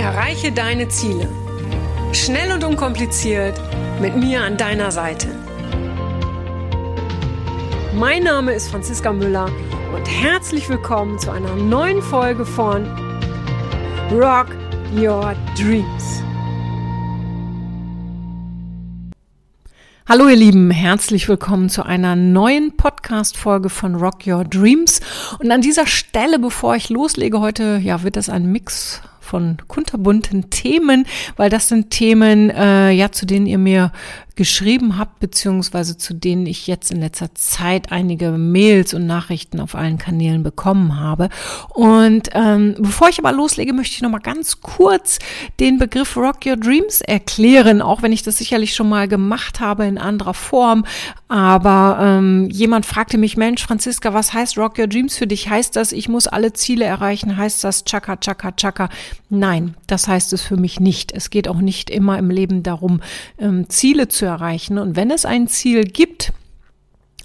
Erreiche deine Ziele. Schnell und unkompliziert mit mir an deiner Seite. Mein Name ist Franziska Müller und herzlich willkommen zu einer neuen Folge von Rock Your Dreams. Hallo ihr Lieben, herzlich willkommen zu einer neuen Podcast-Folge von Rock Your Dreams. Und an dieser Stelle, bevor ich loslege, heute, ja, wird das ein Mix von kunterbunten Themen, weil das sind Themen, äh, ja, zu denen ihr mir geschrieben habt, beziehungsweise zu denen ich jetzt in letzter Zeit einige Mails und Nachrichten auf allen Kanälen bekommen habe. Und ähm, bevor ich aber loslege, möchte ich noch mal ganz kurz den Begriff Rock Your Dreams erklären, auch wenn ich das sicherlich schon mal gemacht habe in anderer Form. Aber ähm, jemand fragte mich, Mensch, Franziska, was heißt Rock Your Dreams für dich? Heißt das, ich muss alle Ziele erreichen? Heißt das Chaka, Chaka, Chaka? Nein, das heißt es für mich nicht. Es geht auch nicht immer im Leben darum, ähm, Ziele zu erreichen. Und wenn es ein Ziel gibt,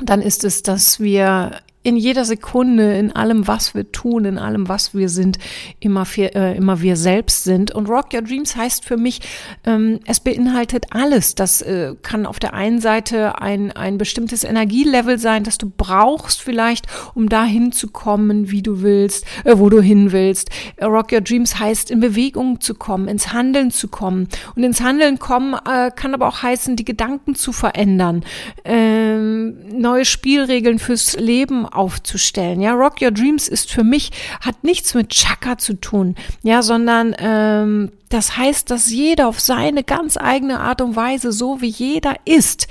dann ist es, dass wir in jeder Sekunde, in allem, was wir tun, in allem, was wir sind, immer, für, äh, immer wir selbst sind. Und Rock Your Dreams heißt für mich, ähm, es beinhaltet alles. Das äh, kann auf der einen Seite ein, ein bestimmtes Energielevel sein, das du brauchst vielleicht, um dahin zu kommen, wie du willst, äh, wo du hin willst. Rock Your Dreams heißt, in Bewegung zu kommen, ins Handeln zu kommen. Und ins Handeln kommen äh, kann aber auch heißen, die Gedanken zu verändern, ähm, neue Spielregeln fürs Leben aufzustellen. Ja, Rock Your Dreams ist für mich, hat nichts mit Chaka zu tun, ja, sondern ähm, das heißt, dass jeder auf seine ganz eigene Art und Weise, so wie jeder ist,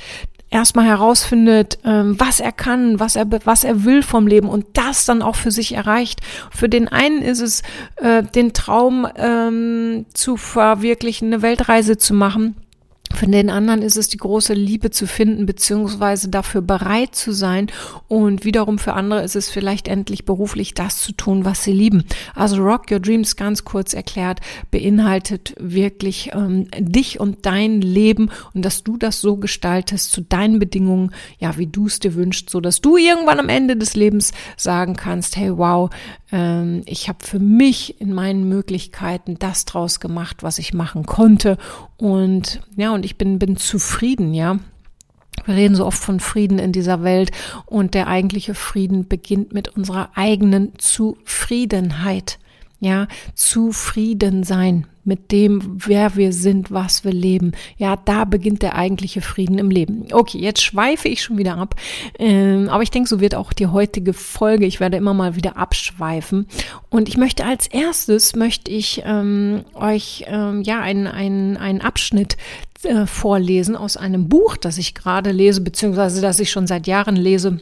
erstmal herausfindet, ähm, was er kann, was er, was er will vom Leben und das dann auch für sich erreicht. Für den einen ist es, äh, den Traum ähm, zu verwirklichen, eine Weltreise zu machen. Für den anderen ist es die große Liebe zu finden, beziehungsweise dafür bereit zu sein. Und wiederum für andere ist es vielleicht endlich beruflich das zu tun, was sie lieben. Also Rock Your Dreams ganz kurz erklärt, beinhaltet wirklich ähm, dich und dein Leben und dass du das so gestaltest zu deinen Bedingungen, ja, wie du es dir wünschst, so dass du irgendwann am Ende des Lebens sagen kannst, hey, wow, ähm, ich habe für mich in meinen Möglichkeiten das draus gemacht, was ich machen konnte. Und ja, und ich bin, bin zufrieden, ja. Wir reden so oft von Frieden in dieser Welt und der eigentliche Frieden beginnt mit unserer eigenen Zufriedenheit. Ja, zufrieden sein mit dem, wer wir sind, was wir leben. Ja, da beginnt der eigentliche Frieden im Leben. Okay, jetzt schweife ich schon wieder ab. Ähm, aber ich denke, so wird auch die heutige Folge. Ich werde immer mal wieder abschweifen. Und ich möchte als erstes, möchte ich ähm, euch ähm, ja einen, einen, Abschnitt äh, vorlesen aus einem Buch, das ich gerade lese, beziehungsweise das ich schon seit Jahren lese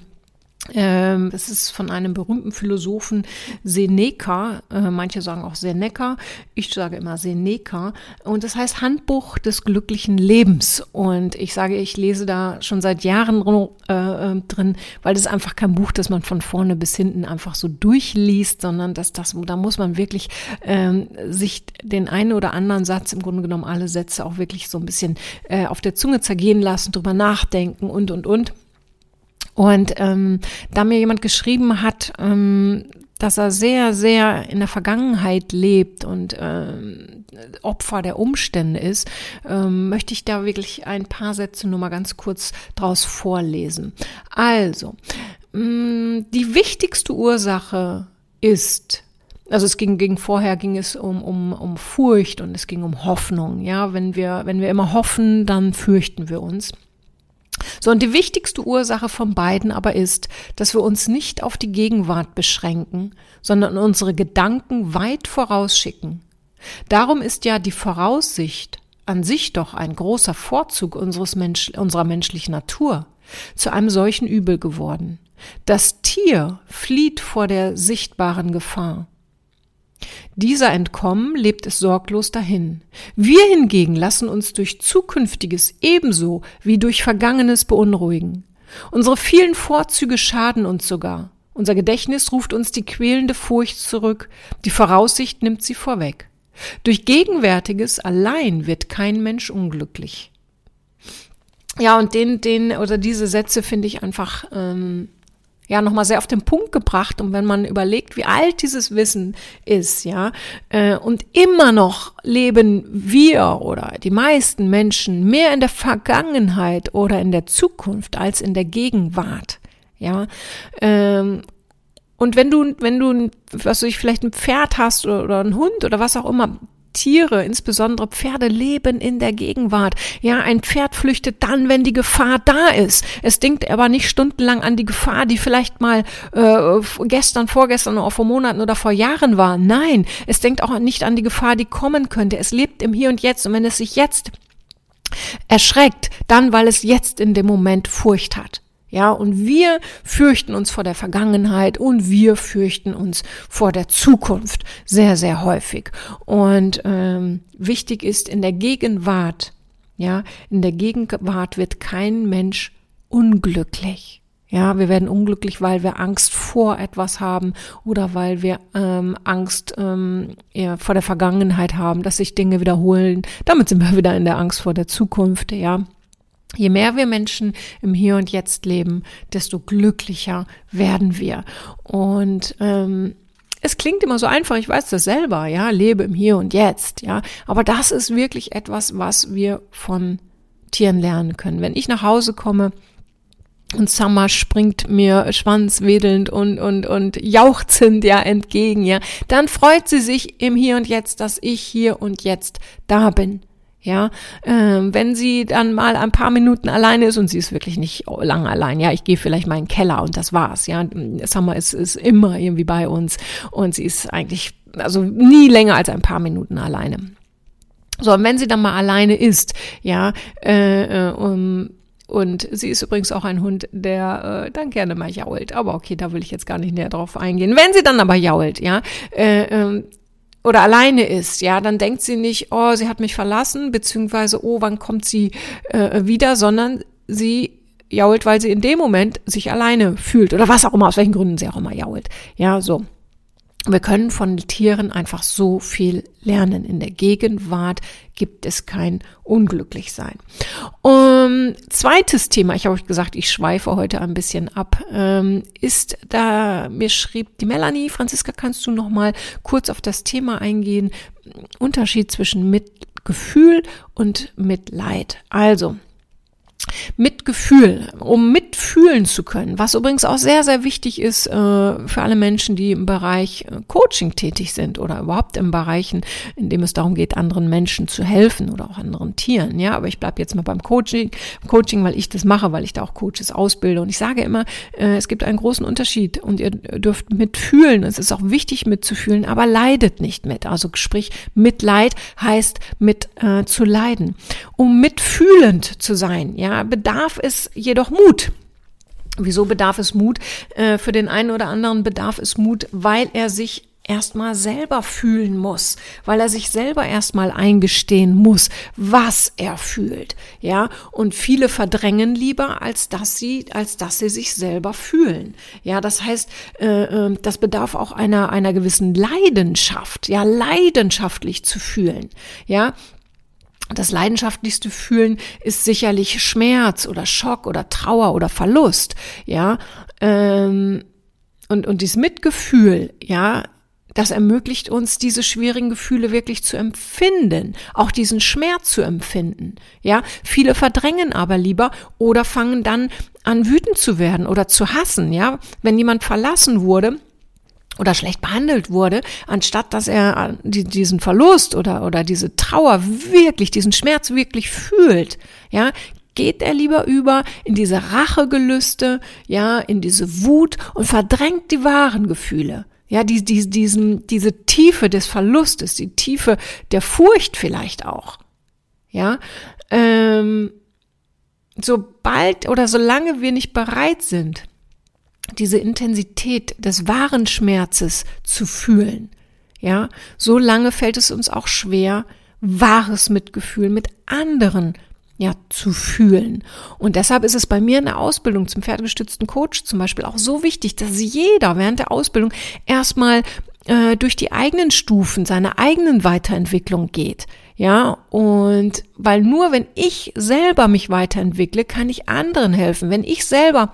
es ist von einem berühmten Philosophen Seneca, äh, manche sagen auch Seneca, ich sage immer Seneca, und das heißt Handbuch des glücklichen Lebens. Und ich sage, ich lese da schon seit Jahren äh, äh, drin, weil das ist einfach kein Buch, das man von vorne bis hinten einfach so durchliest, sondern dass das, da muss man wirklich ähm, sich den einen oder anderen Satz, im Grunde genommen alle Sätze auch wirklich so ein bisschen äh, auf der Zunge zergehen lassen, drüber nachdenken und und und. Und ähm, da mir jemand geschrieben hat, ähm, dass er sehr, sehr in der Vergangenheit lebt und ähm, Opfer der Umstände ist, ähm, möchte ich da wirklich ein paar Sätze nur mal ganz kurz draus vorlesen. Also, mh, mm, die wichtigste Ursache ist, also es ging, ging vorher ging es um, um, um Furcht und es ging um Hoffnung. Ja, wenn wir, wenn wir immer hoffen, dann fürchten wir uns. So, und die wichtigste Ursache von beiden aber ist, dass wir uns nicht auf die Gegenwart beschränken, sondern unsere Gedanken weit vorausschicken. Darum ist ja die Voraussicht an sich doch ein großer Vorzug unseres Mensch, unserer menschlichen Natur zu einem solchen Übel geworden. Das Tier flieht vor der sichtbaren Gefahr. Dieser entkommen, lebt es sorglos dahin. Wir hingegen lassen uns durch Zukünftiges ebenso wie durch Vergangenes beunruhigen. Unsere vielen Vorzüge schaden uns sogar. Unser Gedächtnis ruft uns die quälende Furcht zurück, die Voraussicht nimmt sie vorweg. Durch Gegenwärtiges allein wird kein Mensch unglücklich. Ja, und den, den oder diese Sätze finde ich einfach ähm, ja nochmal sehr auf den Punkt gebracht. Und wenn man überlegt, wie alt dieses Wissen ist, ja, äh, und immer noch leben wir oder die meisten Menschen mehr in der Vergangenheit oder in der Zukunft als in der Gegenwart. Ja, ähm, und wenn du, wenn du, was weiß ich, vielleicht ein Pferd hast oder, oder ein Hund oder was auch immer, Tiere, insbesondere Pferde, leben in der Gegenwart. Ja, ein Pferd flüchtet dann, wenn die Gefahr da ist. Es denkt aber nicht stundenlang an die Gefahr, die vielleicht mal äh, gestern, vorgestern oder vor Monaten oder vor Jahren war. Nein, es denkt auch nicht an die Gefahr, die kommen könnte. Es lebt im Hier und Jetzt. Und wenn es sich jetzt erschreckt, dann, weil es jetzt in dem Moment Furcht hat. Ja, und wir fürchten uns vor der Vergangenheit und wir fürchten uns vor der Zukunft sehr, sehr häufig. Und ähm, wichtig ist in der Gegenwart, ja, in der Gegenwart wird kein Mensch unglücklich. Ja, wir werden unglücklich, weil wir Angst vor etwas haben oder weil wir ähm, Angst ähm, ja, vor der Vergangenheit haben, dass sich Dinge wiederholen. Damit sind wir wieder in der Angst vor der Zukunft, ja. Je mehr wir Menschen im Hier und Jetzt leben, desto glücklicher werden wir. Und ähm, es klingt immer so einfach, ich weiß das selber, ja, lebe im Hier und Jetzt, ja. Aber das ist wirklich etwas, was wir von Tieren lernen können. Wenn ich nach Hause komme, und Summer springt mir schwanzwedelnd und, und, und jauchzend ja entgegen, ja. Dann freut sie sich im Hier und Jetzt, dass ich hier und jetzt da bin. Ja, ähm, wenn sie dann mal ein paar Minuten alleine ist und sie ist wirklich nicht lange allein, ja, ich gehe vielleicht mal in den Keller und das war's, ja. Summer ist, ist immer irgendwie bei uns und sie ist eigentlich, also nie länger als ein paar Minuten alleine. So, und wenn sie dann mal alleine ist, ja, äh, äh um, und sie ist übrigens auch ein Hund, der äh, dann gerne mal jault. Aber okay, da will ich jetzt gar nicht näher drauf eingehen. Wenn sie dann aber jault, ja, äh, äh, oder alleine ist, ja, dann denkt sie nicht, oh, sie hat mich verlassen, beziehungsweise, oh, wann kommt sie äh, wieder, sondern sie jault, weil sie in dem Moment sich alleine fühlt oder was auch immer, aus welchen Gründen sie auch immer jault. Ja, so. Wir können von Tieren einfach so viel lernen. In der Gegenwart gibt es kein Unglücklichsein. Um, zweites Thema, ich habe euch gesagt, ich schweife heute ein bisschen ab, ähm, ist da, mir schrieb die Melanie, Franziska, kannst du noch mal kurz auf das Thema eingehen? Unterschied zwischen Mitgefühl und Mitleid. Also, Mitgefühl, um mitfühlen zu können, was übrigens auch sehr, sehr wichtig ist äh, für alle Menschen, die im Bereich äh, Coaching tätig sind oder überhaupt in Bereichen, in dem es darum geht, anderen Menschen zu helfen oder auch anderen Tieren. Ja, aber ich bleibe jetzt mal beim Coaching, Coaching, weil ich das mache, weil ich da auch Coaches ausbilde. Und ich sage immer, äh, es gibt einen großen Unterschied und ihr dürft mitfühlen. Es ist auch wichtig mitzufühlen, aber leidet nicht mit. Also sprich, Mitleid heißt mit äh, zu leiden. Um mitfühlend zu sein, ja, bedarf es jedoch Mut. Wieso bedarf es Mut? Äh, für den einen oder anderen bedarf es Mut, weil er sich erstmal selber fühlen muss, weil er sich selber erstmal eingestehen muss, was er fühlt, ja, und viele verdrängen lieber, als dass sie, als dass sie sich selber fühlen, ja, das heißt, äh, äh das bedarf auch einer, einer gewissen Leidenschaft, ja, leidenschaftlich zu fühlen, ja, das leidenschaftlichste Fühlen ist sicherlich Schmerz oder Schock oder Trauer oder Verlust, ja. Ähm, und, und dieses Mitgefühl, ja, das ermöglicht uns, diese schwierigen Gefühle wirklich zu empfinden, auch diesen Schmerz zu empfinden. Ja, viele verdrängen aber lieber oder fangen dann an wütend zu werden oder zu hassen. Ja, wenn jemand verlassen wurde, oder schlecht behandelt wurde, anstatt dass er diesen Verlust oder, oder diese Trauer wirklich, diesen Schmerz wirklich fühlt, ja, geht er lieber über in diese Rachegelüste, ja, in diese Wut und verdrängt die wahren Gefühle. Ja, die, die, diesen, diese Tiefe des Verlustes, die Tiefe der Furcht vielleicht auch. Ja, ähm, sobald oder solange wir nicht bereit sind, diese Intensität des wahren Schmerzes zu fühlen. Ja, so lange fällt es uns auch schwer, wahres Mitgefühl mit anderen ja, zu fühlen. Und deshalb ist es bei mir in der Ausbildung zum pferdegestützten Coach zum Beispiel auch so wichtig, dass jeder während der Ausbildung erstmal äh, durch die eigenen Stufen seiner eigenen Weiterentwicklung geht. Ja, und weil nur wenn ich selber mich weiterentwickle, kann ich anderen helfen. Wenn ich selber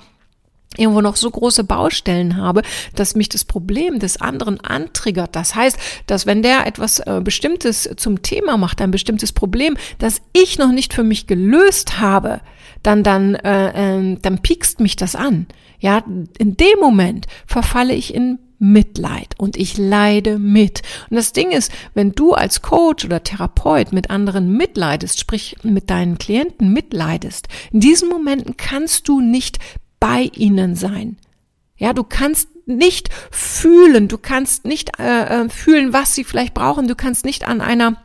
irgendwo noch so große Baustellen habe, dass mich das Problem des anderen antriggert. Das heißt, dass wenn der etwas äh, Bestimmtes zum Thema macht, ein bestimmtes Problem, das ich noch nicht für mich gelöst habe, dann dann äh, äh, dann piekst mich das an. Ja, in dem Moment verfalle ich in Mitleid und ich leide mit. Und das Ding ist, wenn du als Coach oder Therapeut mit anderen mitleidest, sprich mit deinen Klienten mitleidest, in diesen Momenten kannst du nicht bei ihnen sein. Ja, du kannst nicht fühlen, du kannst nicht äh, äh, fühlen, was sie vielleicht brauchen, du kannst nicht an einer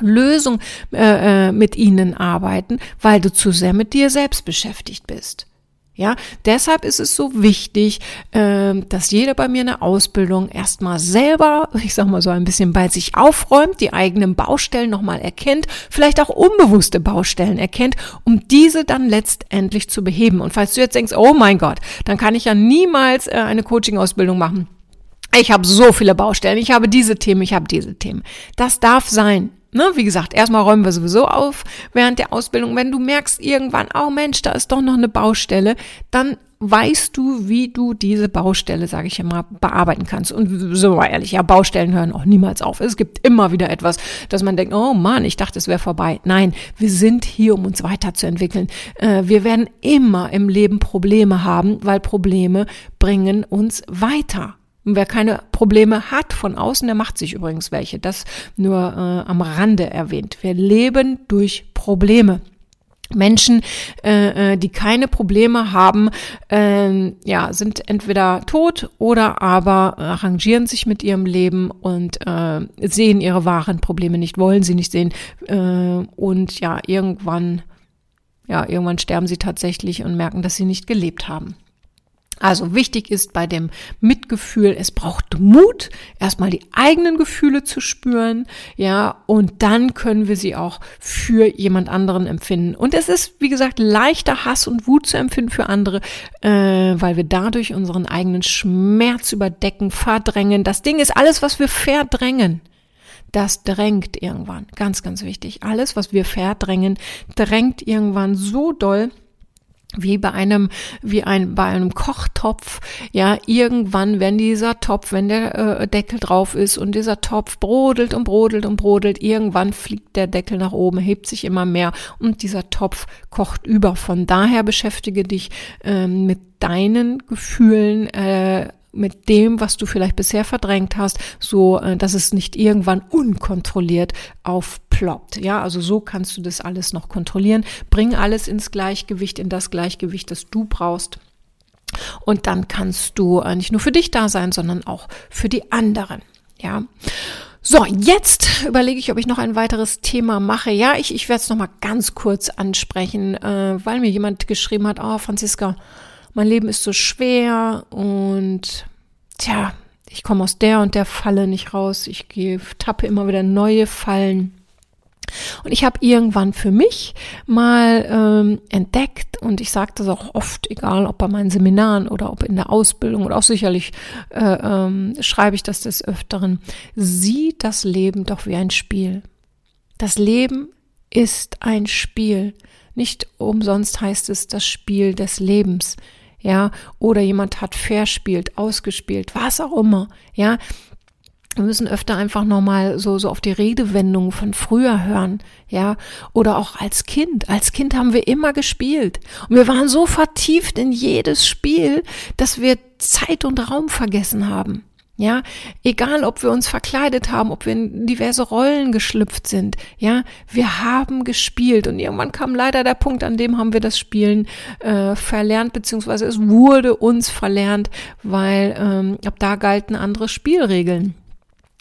Lösung äh, äh mit ihnen arbeiten, weil du zu sehr mit dir selbst beschäftigt bist. Ja, deshalb ist es so wichtig, äh, dass jeder bei mir eine Ausbildung erstmal selber, ich sag mal so ein bisschen bei sich aufräumt, die eigenen Baustellen nochmal erkennt, vielleicht auch unbewusste Baustellen erkennt, um diese dann letztendlich zu beheben. Und falls du jetzt denkst, oh mein Gott, dann kann ich ja niemals äh, eine Coaching-Ausbildung machen. Ich habe so viele Baustellen, ich habe diese Themen, ich habe diese Themen. Das darf sein. Ne, wie gesagt, erstmal räumen wir sowieso auf während der Ausbildung. Wenn du merkst irgendwann, oh Mensch, da ist doch noch eine Baustelle, dann weißt du, wie du diese Baustelle, sage ich immer, bearbeiten kannst. Und so mal ehrlich, ja, Baustellen hören auch niemals auf. Es gibt immer wieder etwas, dass man denkt, oh Mann, ich dachte, es wäre vorbei. Nein, wir sind hier, um uns weiterzuentwickeln. Äh, wir werden immer im Leben Probleme haben, weil Probleme bringen uns weiter. Und wer keine Probleme hat von außen, der macht sich übrigens welche. Das nur äh, am Rande erwähnt. Wir leben durch Probleme. Menschen, äh, äh, die keine Probleme haben, äh, ja, sind entweder tot oder aber arrangieren sich mit ihrem Leben und äh, sehen ihre wahren Probleme nicht, wollen sie nicht sehen äh, und ja, irgendwann, ja, irgendwann sterben sie tatsächlich und merken, dass sie nicht gelebt haben. Also wichtig ist bei dem Mitgefühl, es braucht Mut, erstmal die eigenen Gefühle zu spüren, ja, und dann können wir sie auch für jemand anderen empfinden. Und es ist, wie gesagt, leichter Hass und Wut zu empfinden für andere, äh, weil wir dadurch unseren eigenen Schmerz überdecken, verdrängen. Das Ding ist alles, was wir verdrängen. Das drängt irgendwann. Ganz, ganz wichtig. Alles, was wir verdrängen, drängt irgendwann so doll, wie bei einem, wie ein, bei einem Kochtopf, ja, irgendwann, wenn dieser Topf, wenn der äh, Deckel drauf ist und dieser Topf brodelt und brodelt und brodelt, irgendwann fliegt der Deckel nach oben, hebt sich immer mehr und dieser Topf kocht über. Von daher beschäftige dich äh, mit deinen Gefühlen, äh, mit dem, was du vielleicht bisher verdrängt hast, so äh, dass es nicht irgendwann unkontrolliert aufploppt. Ja, also so kannst du das alles noch kontrollieren. Bring alles ins Gleichgewicht, in das Gleichgewicht, das du brauchst. Und dann kannst du äh, nicht nur für dich da sein, sondern auch für die anderen. Ja. So, jetzt überlege ich, ob ich noch ein weiteres Thema mache. Ja, ich, ich werde es nochmal ganz kurz ansprechen, äh, weil mir jemand geschrieben hat, oh, Franziska, mein Leben ist so schwer und tja, ich komme aus der und der Falle nicht raus. Ich gehe, tappe immer wieder neue Fallen. Und ich habe irgendwann für mich mal ähm, entdeckt, und ich sage das auch oft, egal ob bei meinen Seminaren oder ob in der Ausbildung oder auch sicherlich äh, ähm, schreibe ich das des Öfteren, sieh das Leben doch wie ein Spiel. Das Leben ist ein Spiel. Nicht umsonst heißt es das Spiel des Lebens ja, oder jemand hat verspielt, ausgespielt, was auch immer, ja. Wir müssen öfter einfach nochmal so, so auf die Redewendungen von früher hören, ja. Oder auch als Kind. Als Kind haben wir immer gespielt. Und wir waren so vertieft in jedes Spiel, dass wir Zeit und Raum vergessen haben. Ja, egal ob wir uns verkleidet haben, ob wir in diverse Rollen geschlüpft sind, ja, wir haben gespielt und irgendwann kam leider der Punkt, an dem haben wir das Spielen äh, verlernt, beziehungsweise es wurde uns verlernt, weil ähm, ab da galten andere Spielregeln.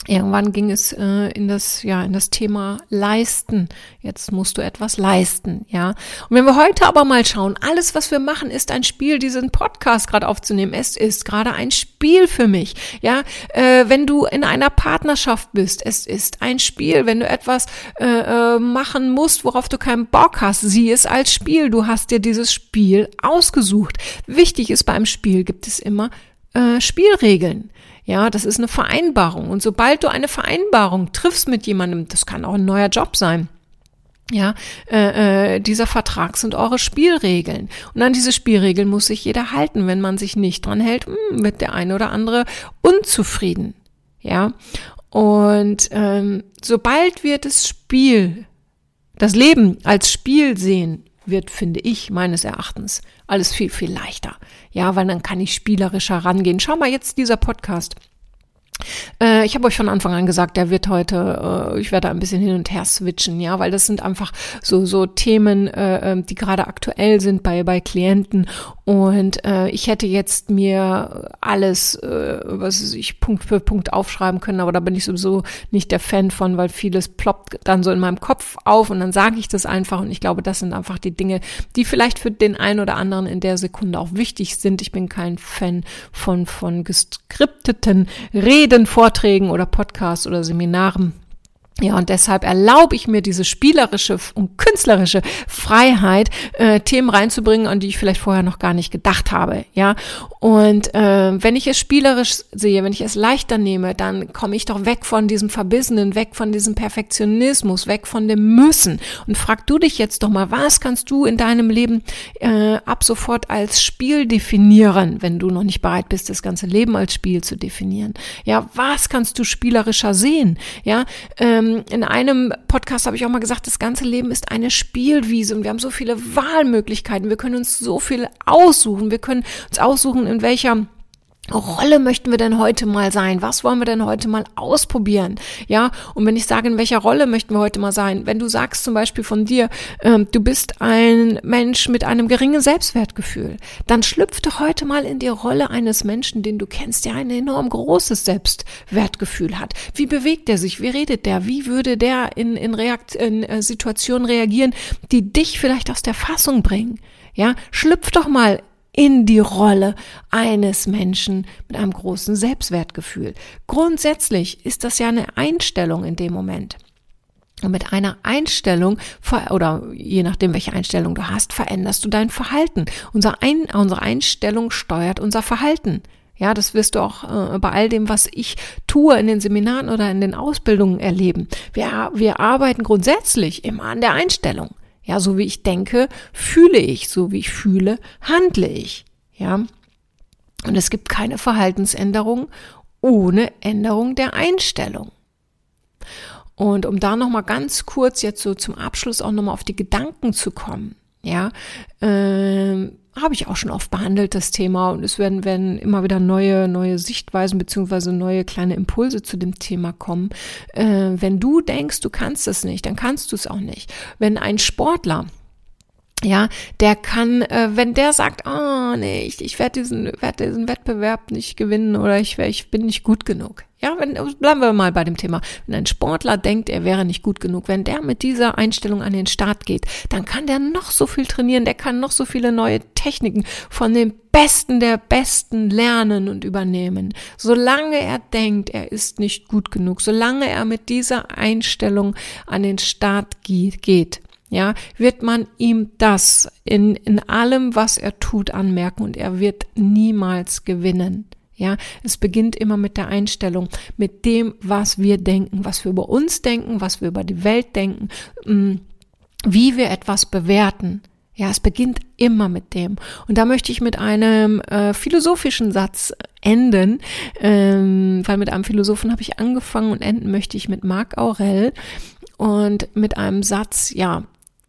Irgendwann ging es äh, in das ja in das Thema leisten. Jetzt musst du etwas leisten, ja. Und wenn wir heute aber mal schauen, alles was wir machen ist ein Spiel, diesen Podcast gerade aufzunehmen. Es ist gerade ein Spiel für mich, ja. Äh, wenn du in einer Partnerschaft bist, es ist ein Spiel. Wenn du etwas äh, äh, machen musst, worauf du keinen Bock hast, sieh es als Spiel. Du hast dir dieses Spiel ausgesucht. Wichtig ist beim Spiel gibt es immer äh, Spielregeln. Ja, das ist eine Vereinbarung. Und sobald du eine Vereinbarung triffst mit jemandem, das kann auch ein neuer Job sein, Ja, äh, äh, dieser Vertrag sind eure Spielregeln. Und an diese Spielregeln muss sich jeder halten. Wenn man sich nicht dran hält, hm, wird der eine oder andere unzufrieden. Ja, und ähm, sobald wir das Spiel, das Leben als Spiel sehen, wird, finde ich, meines Erachtens alles viel, viel leichter. Ja, weil dann kann ich spielerischer rangehen. Schau mal jetzt dieser Podcast. Äh, ich habe euch von Anfang an gesagt, der wird heute, äh, ich werde ein bisschen hin und her switchen, ja, weil das sind einfach so so Themen, äh, ähm, die gerade aktuell sind bei bei Klienten und äh, ich hätte jetzt mir alles, äh, was ich Punkt für Punkt aufschreiben können, aber da bin ich sowieso nicht der Fan von, weil vieles ploppt dann so in meinem Kopf auf und dann sage ich das einfach und ich glaube, das sind einfach die Dinge, die vielleicht für den einen oder anderen in der Sekunde auch wichtig sind. Ich bin kein Fan von von geskripteten Reden, Vorträgen oder Podcasts oder Seminaren. Ja, und deshalb erlaube ich mir diese spielerische und künstlerische Freiheit, äh, Themen reinzubringen, an die ich vielleicht vorher noch gar nicht gedacht habe. Ja, und äh, wenn ich es spielerisch sehe, wenn ich es leichter nehme, dann komme ich doch weg von diesem Verbissenen, weg von diesem Perfektionismus, weg von dem Müssen. Und frag du dich jetzt doch mal, was kannst du in deinem Leben äh, ab sofort als Spiel definieren, wenn du noch nicht bereit bist, das ganze Leben als Spiel zu definieren? Ja, was kannst du spielerischer sehen? Ja, ähm, in einem Podcast habe ich auch mal gesagt, das ganze Leben ist eine Spielwiese und wir haben so viele Wahlmöglichkeiten. Wir können uns so viel aussuchen. Wir können uns aussuchen, in welcher Rolle möchten wir denn heute mal sein? Was wollen wir denn heute mal ausprobieren? Ja, und wenn ich sage, in welcher Rolle möchten wir heute mal sein? Wenn du sagst zum Beispiel von dir, ähm, du bist ein Mensch mit einem geringen Selbstwertgefühl, dann schlüpf doch heute mal in die Rolle eines Menschen, den du kennst, der ein enorm großes Selbstwertgefühl hat. Wie bewegt er sich? Wie redet der? Wie würde der in, in, Reakt in äh, Situationen reagieren, die dich vielleicht aus der Fassung bringen? Ja, schlüpf doch mal in die Rolle eines Menschen mit einem großen Selbstwertgefühl. Grundsätzlich ist das ja eine Einstellung in dem Moment. Und mit einer Einstellung, oder je nachdem, welche Einstellung du hast, veränderst du dein Verhalten. Unser Ein, unsere Einstellung steuert unser Verhalten. Ja, das wirst du auch äh, bei all dem, was ich tue in den Seminaren oder in den Ausbildungen erleben. Wir, wir arbeiten grundsätzlich immer an der Einstellung. Ja, so wie ich denke, fühle ich, so wie ich fühle, handle ich. Ja. Und es gibt keine Verhaltensänderung ohne Änderung der Einstellung. Und um da nochmal ganz kurz jetzt so zum Abschluss auch nochmal auf die Gedanken zu kommen, ja, äh, habe ich auch schon oft behandelt, das Thema. Und es werden, werden immer wieder neue, neue Sichtweisen beziehungsweise neue kleine Impulse zu dem Thema kommen. Äh, wenn du denkst, du kannst es nicht, dann kannst du es auch nicht. Wenn ein Sportler ja, der kann, äh, wenn der sagt, oh nee, ich, ich werde diesen, werd diesen Wettbewerb nicht gewinnen oder ich, ich bin nicht gut genug. Ja, wenn, bleiben wir mal bei dem Thema. Wenn ein Sportler denkt, er wäre nicht gut genug, wenn der mit dieser Einstellung an den Start geht, dann kann der noch so viel trainieren, der kann noch so viele neue Techniken von den Besten der Besten lernen und übernehmen. Solange er denkt, er ist nicht gut genug, solange er mit dieser Einstellung an den Start geht, ja, wird man ihm das in, in allem, was er tut, anmerken und er wird niemals gewinnen. Ja, es beginnt immer mit der Einstellung, mit dem, was wir denken, was wir über uns denken, was wir über die Welt denken, mm, wie wir etwas bewerten. Ja, es beginnt immer mit dem. Und da möchte ich mit einem äh, philosophischen Satz enden, ähm, weil mit einem Philosophen habe ich angefangen und enden möchte ich mit Marc Aurel und mit einem Satz, ja,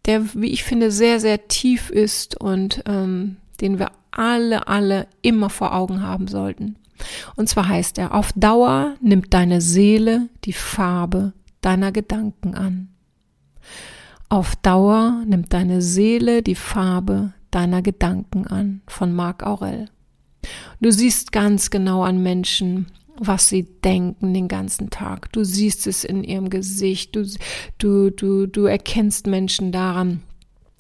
der, wie ich finde, sehr, sehr tief ist und ähm, den wir alle, alle immer vor Augen haben sollten. Und zwar heißt er, auf Dauer nimmt deine Seele die Farbe deiner Gedanken an. Auf Dauer nimmt deine Seele die Farbe deiner Gedanken an, von Marc Aurel. Du siehst ganz genau an Menschen, was sie denken den ganzen Tag. Du siehst es in ihrem Gesicht. Du, du, du, du erkennst Menschen daran,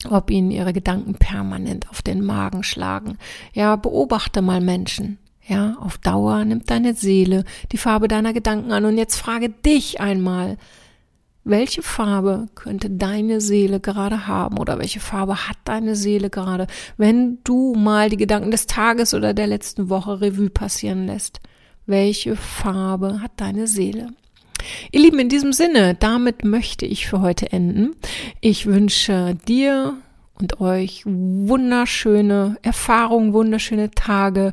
ob ihnen ihre Gedanken permanent auf den Magen schlagen. Ja, beobachte mal Menschen. Ja, auf Dauer nimmt deine Seele die Farbe deiner Gedanken an. Und jetzt frage dich einmal, welche Farbe könnte deine Seele gerade haben oder welche Farbe hat deine Seele gerade, wenn du mal die Gedanken des Tages oder der letzten Woche Revue passieren lässt? Welche Farbe hat deine Seele? Ihr Lieben, in diesem Sinne, damit möchte ich für heute enden. Ich wünsche dir und euch wunderschöne Erfahrungen, wunderschöne Tage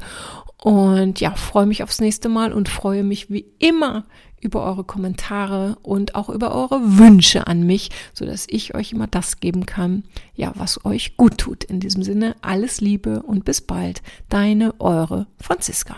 und ja, freue mich aufs nächste Mal und freue mich wie immer über eure Kommentare und auch über eure Wünsche an mich, so dass ich euch immer das geben kann, ja, was euch gut tut. In diesem Sinne, alles Liebe und bis bald. Deine, eure Franziska.